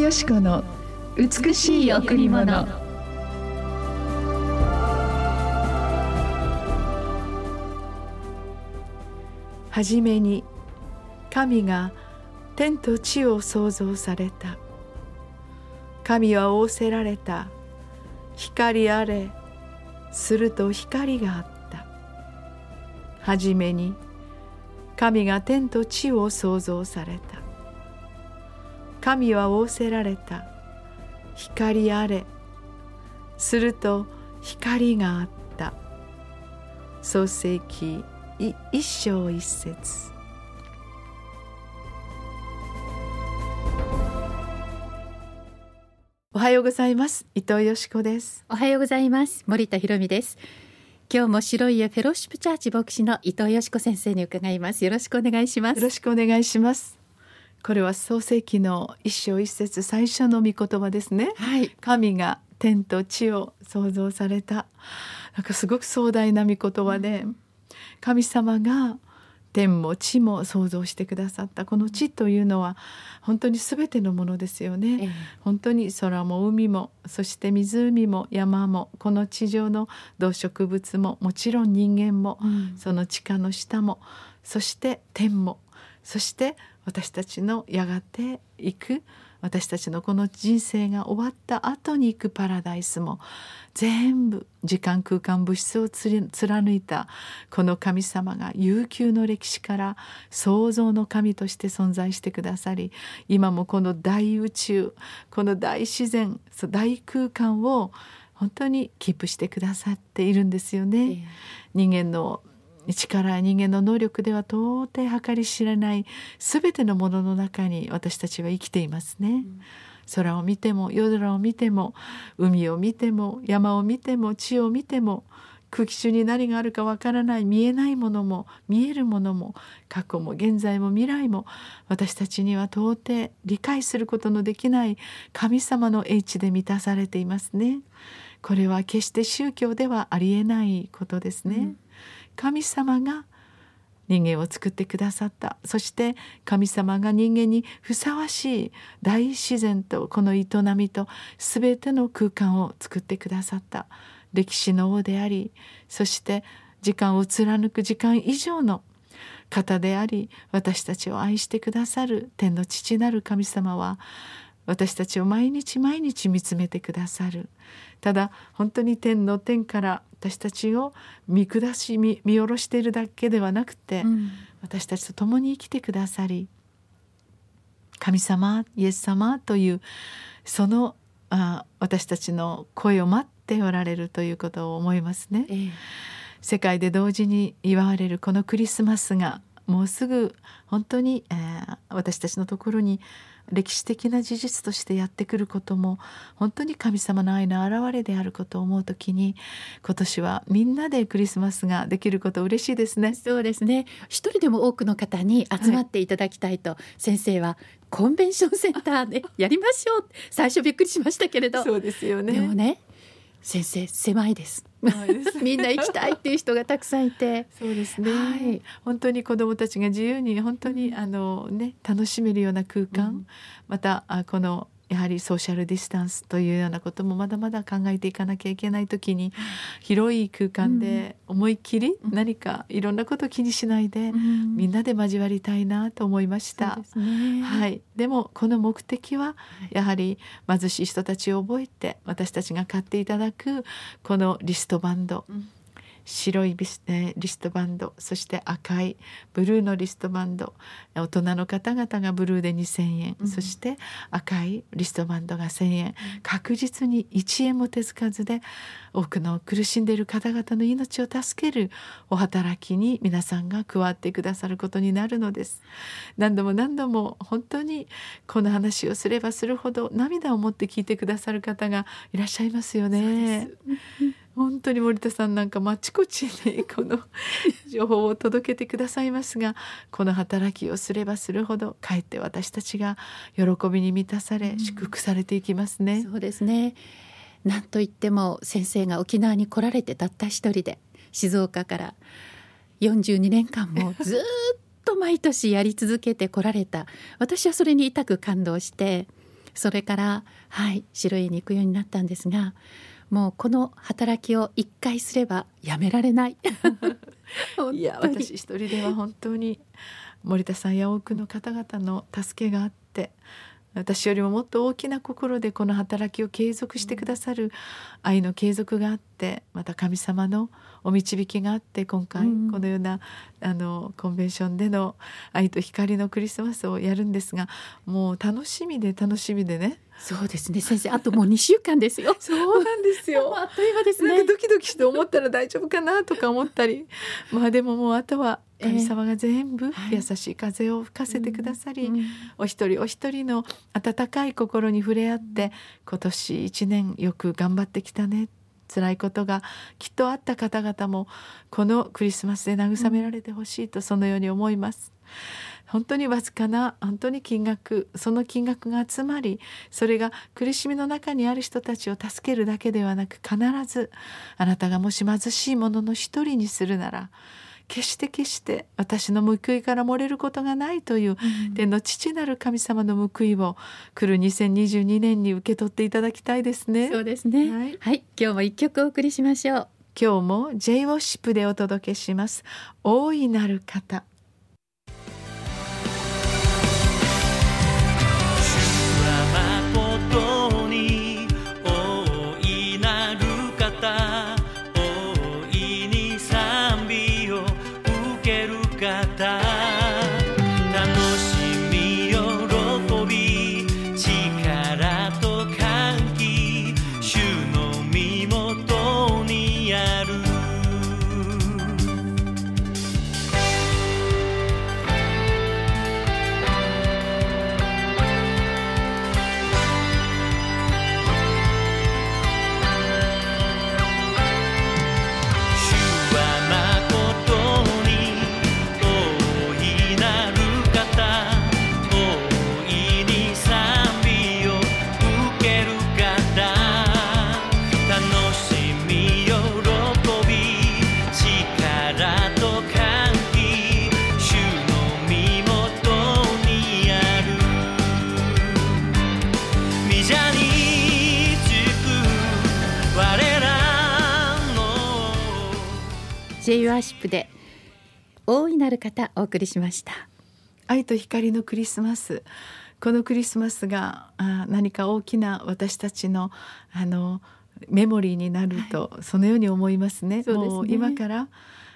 よしこの美しい贈り物。はじめに神が天と地を創造された。神は仰せられた。光あれ。すると光があった。はじめに神が天と地を創造された。神は仰せられた。光あれ。すると光があった。創世記一章一節。おはようございます。伊藤よしこです。おはようございます。森田博美です。今日も白い家フェローシップチャーチ牧師の伊藤よしこ先生に伺います。よろしくお願いします。よろしくお願いしますこれは創世記の一章一節最初の御言葉ですね、はい、神が天と地を創造された。なんかすごく壮大な御言葉で、神様が天も地も創造してくださった。この地というのは本当に全てのものですよね、ええ、本当に空も海もそして湖も山もこの地上の動植物ももちろん人間も、うん、その地下の下もそして天もそして私たちのやがて行く私たちのこの人生が終わった後に行くパラダイスも全部時間空間物質を貫いたこの神様が悠久の歴史から創造の神として存在してくださり今もこの大宇宙この大自然大空間を本当にキープしてくださっているんですよね。えー、人間の力人間の能力では到底計り知れない全てのものの中に私たちは生きていますね。空を見ても夜空を見ても海を見ても山を見ても地を見ても空気中に何があるかわからない見えないものも見えるものも過去も現在も未来も私たちには到底理解することのできない神様の英知で満たされていますね。これは決して宗教ではありえないことですね。うん神様が人間を作ってくださった。そして神様が人間にふさわしい大自然とこの営みと全ての空間を作ってくださった。歴史の王でありそして時間を貫く時間以上の方であり私たちを愛してくださる天の父なる神様は私たちを毎日毎日見つめてくださる。ただ本当に天の天から私たちを見下し見見下ろしているだけではなくて、うん、私たちと共に生きてくださり神様イエス様というそのあ私たちの声を待っておられるということを思いますね。ええ、世界で同時に祝われるこのクリスマスがもうすぐ本当に、えー、私たちのところに歴史的な事実としてやってくることも本当に神様の愛の表れであることを思うときに今年はみんなでクリスマスができること嬉しいですね。そうですね。一人でも多くの方に集まっていただきたいと、はい、先生はコンベンションセンターでやりましょう。最初びっくりしましたけれど。そうですよね。でもね先生狭いです みんな行きたいっていう人がたくさんいて。そうですね、はい、本当に子どもたちが自由に本当にあの、ね、楽しめるような空間、うん、またあこのやはりソーシャルディスタンスというようなこともまだまだ考えていかなきゃいけない時に広い空間で思いっきり何かいろんなことを気にしないで、みんなで交わりたいなと思いました。ね、はい、でもこの目的はやはり貧しい人たちを覚えて私たちが買っていただくこのリストバンド、うん白いビス、えリストバンドそして赤いブルーのリストバンド大人の方々がブルーで2,000円、うん、そして赤いリストバンドが1,000円、うん、確実に1円も手つかずで多くの苦しんでいる方々の命を助けるお働きに皆さんが加わってくださることになるのです。何度も何度も本当にこの話をすればするほど涙を持って聞いてくださる方がいらっしゃいますよね。本当に森田さんなんかあちこちにこの 情報を届けてくださいますがこの働きをすればするほどかえって私たちが喜びに満たされ、祝福されていきますね。そうですねなんといっても先生が沖縄に来られてたった一人で静岡から42年間も ずっと毎年やり続けてこられた私はそれに痛く感動してそれからはい白家に行くようになったんですがもうこの働きを一回すればやめられない。いや私一人では本当に森田さんや多くの方々の助けがあって私よりももっと大きな心でこの働きを継続してくださる愛の継続があってまた神様のお導きがあって今回このような、あのコンベンションでの愛と光のクリスマスをやるんですがもう楽しみで楽しみでね。そうですね。先生あともう2週間ですよ。そうなんですよ。あっという間ですね。なんかドキドキして思ったら大丈夫かなとか思ったり。まあでももうあとは神様が全部優しい風を吹かせてくださり、お一人お一人の温かい心に触れ合って今年一年よく頑張ってきたね。辛いことがきっとあった方々もこのクリスマスで慰められてほしいとそのように思います。本当にわずかな本当に金額その金額が集まりそれが苦しみの中にある人たちを助けるだけではなく必ずあなたがもし貧しい者の一人にするなら決して決して私の報いから漏れることがないという、うん、天の父なる神様の報いを来る2022年に受け取っていただきたいですね。そうですね、はい、はい、今日も一曲お送りしましょう。今日も J ウォッシップでお届けします。大いなる方ワーシップで大いなる方お送りしました。愛と光のクリスマス。このクリスマスがあ何か大きな私たちのあのメモリーになると、はい、そのように思いますね。すね。もう今から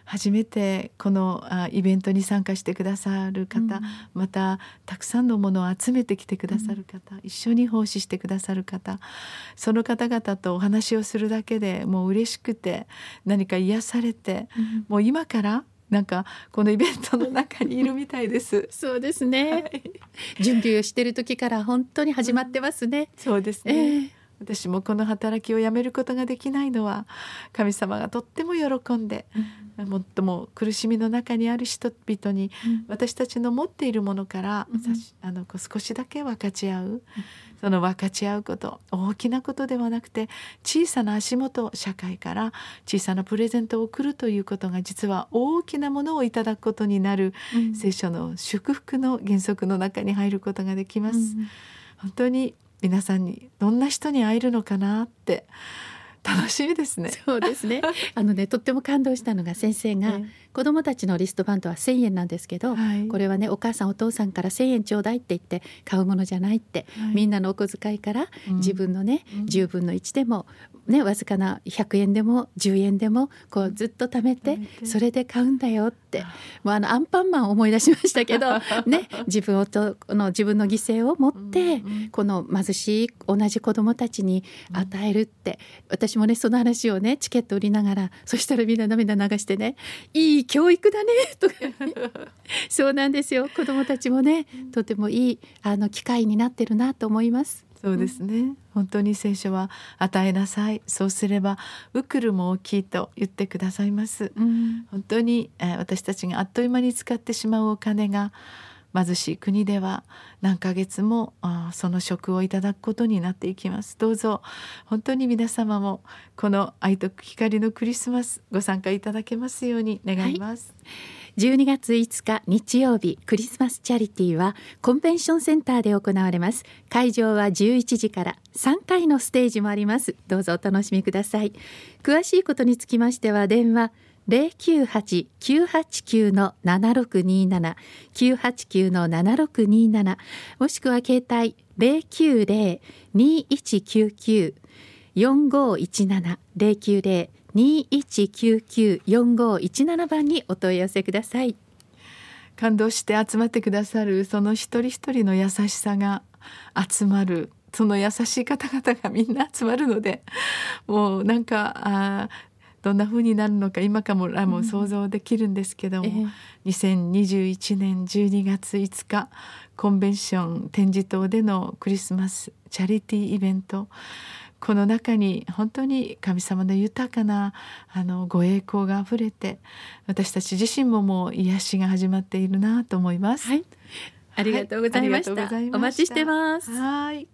初めてこのあイベントに参加してくださる方、うん、またたくさんのものを集めてきてくださる方、うん、一緒に奉仕してくださる方その方々とお話をするだけでもう嬉しくて何か癒されて、うん、もう今からなんかこのイベントの中にいるみたいです。そうですね。はい、準備をしている時から本当に始まってますね。そうですね。えー私もこの働きをやめることができないのは神様がとっても喜んで、うん、最も苦しみの中にある人々に、私たちの持っているものから、うん、あの少しだけ分かち合う、その分かち合うこと大きなことではなくて小さな足元社会から小さなプレゼントを送るということが実は大きなものをいただくことになる、聖書の祝福の原則の中に入ることができます。本当に皆さんにどんな人に会えるのかなって楽しみですね。そうですね。あのねとっても感動したのが先生が、子どもたちのリストバンドは1,000円なんですけど、はい、これはねお母さんお父さんから1,000円ちょうだいって言って買うものじゃないって、はい、みんなのお小遣いから自分のね、うん、10分の1でもねわずかな100円でも10円でもこうずっと貯めてそれで買うんだよってもうあのアンパンマン思い出しましたけど ね自分をとの自分の犠牲を持ってこの貧しい同じ子どもたちに与えるって私もねその話をねチケット売りながらそしたらみんな涙流してねいい教育だね とか、そうなんですよ。子どもたちもねとてもいいあの機会になってるなと思います。そうですね、うん、本当に聖書は与えなさい。そうすればウクルも大きいと言ってくださいます、うん、本当に、えー、私たちがあっという間に使ってしまうお金が貧しい国では何ヶ月もその職をいただくことになっていきます。どうぞ本当に皆様もこの愛と光のクリスマスご参加いただけますように願います、はい。12月5日日曜日クリスマスチャリティーはコンベンションセンターで行われます。会場は11時から3回のステージもあります。どうぞお楽しみください。詳しいことにつきましては電話098-989の7627 989の7627もしくは携帯。090-2199 4517 090 2199-4517番にお問い合わせください。感動して集まってくださるその一人一人の優しさが集まる。その優しい方々がみんな集まるのでもうなんかあどんな風になるのか今かもも想像できるんですけども、うんえ2021年12月5日コンベンション展示棟でのクリスマスチャリティーイベントこの中に本当に神様の豊かなあのご栄光があふれて私たち自身ももう癒しが始まっているなと思います。はい、ありがとうございました。はい、お待ちしてます。はい。